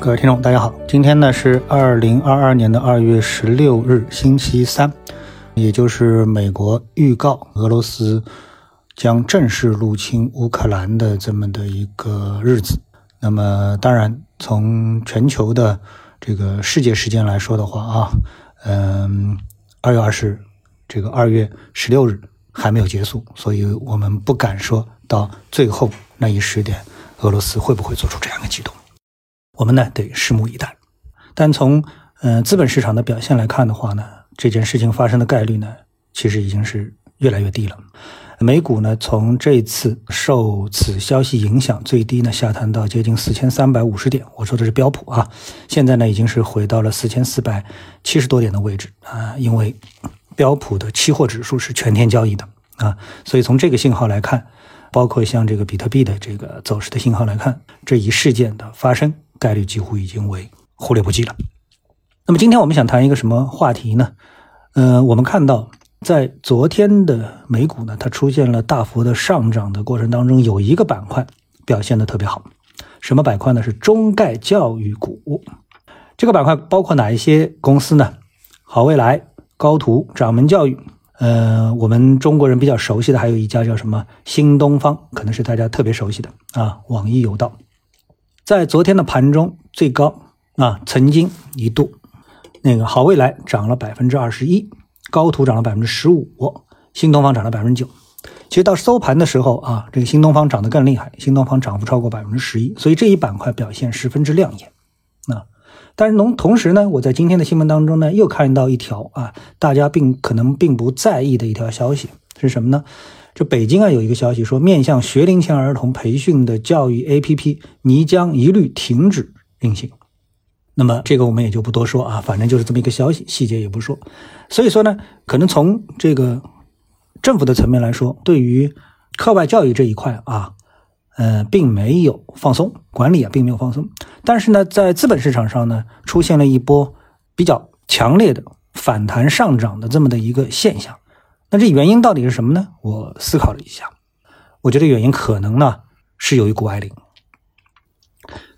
各位听众，大家好，今天呢是二零二二年的二月十六日，星期三，也就是美国预告俄罗斯将正式入侵乌克兰的这么的一个日子。那么，当然从全球的这个世界时间来说的话啊，嗯，二月二十日，这个二月十六日还没有结束，所以我们不敢说到最后那一时点，俄罗斯会不会做出这样的举动。我们呢得拭目以待，但从呃资本市场的表现来看的话呢，这件事情发生的概率呢，其实已经是越来越低了。美股呢从这次受此消息影响最低呢下探到接近四千三百五十点，我说的是标普啊，现在呢已经是回到了四千四百七十多点的位置啊，因为标普的期货指数是全天交易的啊，所以从这个信号来看，包括像这个比特币的这个走势的信号来看，这一事件的发生。概率几乎已经为忽略不计了。那么今天我们想谈一个什么话题呢？呃，我们看到在昨天的美股呢，它出现了大幅的上涨的过程当中，有一个板块表现的特别好。什么板块呢？是中概教育股。这个板块包括哪一些公司呢？好未来、高途、掌门教育。呃，我们中国人比较熟悉的还有一家叫什么新东方，可能是大家特别熟悉的啊，网易有道。在昨天的盘中最高啊，曾经一度，那个好未来涨了百分之二十一，高途涨了百分之十五，新东方涨了百分之九。其实到收盘的时候啊，这个新东方涨得更厉害，新东方涨幅超过百分之十一，所以这一板块表现十分之亮眼啊。但是同同时呢，我在今天的新闻当中呢，又看到一条啊，大家并可能并不在意的一条消息是什么呢？这北京啊有一个消息说，面向学龄前儿童培训的教育 APP 拟将一律停止运行。那么这个我们也就不多说啊，反正就是这么一个消息，细节也不说。所以说呢，可能从这个政府的层面来说，对于课外教育这一块啊，呃，并没有放松，管理啊并没有放松。但是呢，在资本市场上呢，出现了一波比较强烈的反弹上涨的这么的一个现象。那这原因到底是什么呢？我思考了一下，我觉得原因可能呢是由于谷爱凌。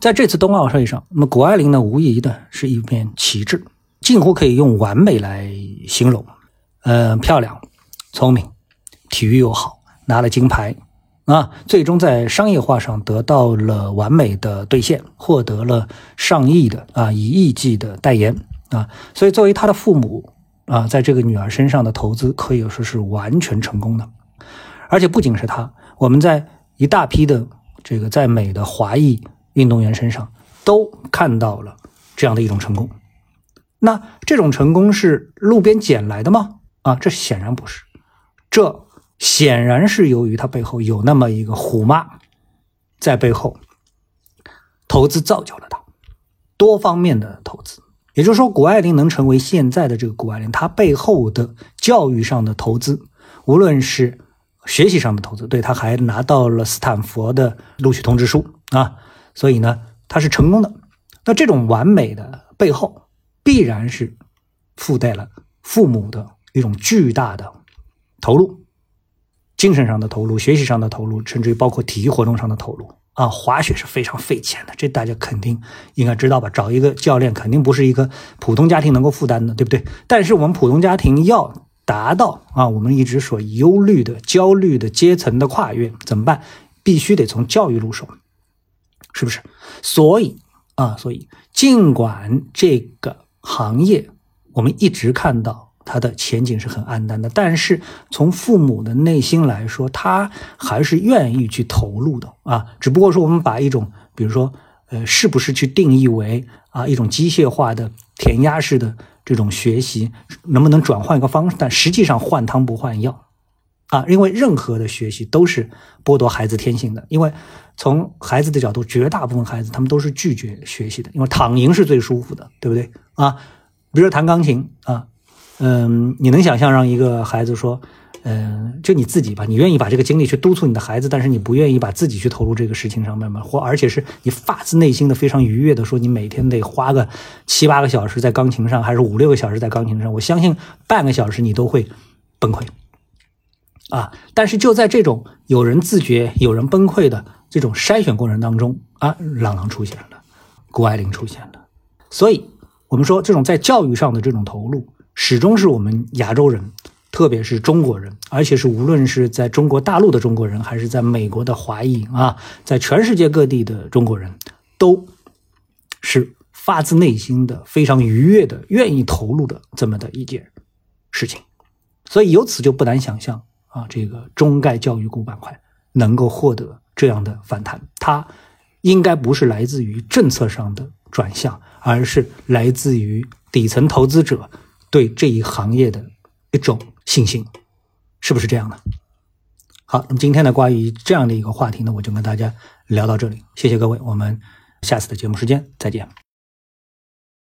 在这次冬奥会上，那么谷爱凌呢无疑的是一面旗帜，近乎可以用完美来形容。嗯，漂亮、聪明，体育又好，拿了金牌啊，最终在商业化上得到了完美的兑现，获得了上亿的啊以亿计的代言啊，所以作为他的父母。啊，在这个女儿身上的投资可以说是完全成功的，而且不仅是她，我们在一大批的这个在美的华裔运动员身上都看到了这样的一种成功。那这种成功是路边捡来的吗？啊，这显然不是，这显然是由于他背后有那么一个虎妈在背后投资造就了他，多方面的投资。也就是说，谷爱凌能成为现在的这个谷爱凌，她背后的教育上的投资，无论是学习上的投资，对她还拿到了斯坦福的录取通知书啊，所以呢，她是成功的。那这种完美的背后，必然是附带了父母的一种巨大的投入，精神上的投入，学习上的投入，甚至于包括体育活动上的投入。啊，滑雪是非常费钱的，这大家肯定应该知道吧？找一个教练肯定不是一个普通家庭能够负担的，对不对？但是我们普通家庭要达到啊，我们一直所忧虑的、焦虑的阶层的跨越，怎么办？必须得从教育入手，是不是？所以啊，所以尽管这个行业我们一直看到。他的前景是很暗淡的，但是从父母的内心来说，他还是愿意去投入的啊。只不过说，我们把一种，比如说，呃，是不是去定义为啊一种机械化的填鸭式的这种学习，能不能转换一个方式？但实际上换汤不换药啊，因为任何的学习都是剥夺孩子天性的。因为从孩子的角度，绝大部分孩子他们都是拒绝学习的，因为躺赢是最舒服的，对不对啊？比如说弹钢琴啊。嗯，你能想象让一个孩子说，嗯，就你自己吧，你愿意把这个精力去督促你的孩子，但是你不愿意把自己去投入这个事情上面吗？或而且是你发自内心的非常愉悦的说，你每天得花个七八个小时在钢琴上，还是五六个小时在钢琴上？我相信半个小时你都会崩溃啊！但是就在这种有人自觉、有人崩溃的这种筛选过程当中啊，朗朗出现了。谷爱凌出现了。所以，我们说这种在教育上的这种投入，始终是我们亚洲人，特别是中国人，而且是无论是在中国大陆的中国人，还是在美国的华裔啊，在全世界各地的中国人，都是发自内心的、非常愉悦的、愿意投入的这么的一件事情。所以由此就不难想象啊，这个中概教育股板块能够获得这样的反弹，它应该不是来自于政策上的转向，而是来自于底层投资者对这一行业的一种信心，是不是这样的？好，那么今天呢，关于这样的一个话题呢，我就跟大家聊到这里，谢谢各位，我们下次的节目时间再见。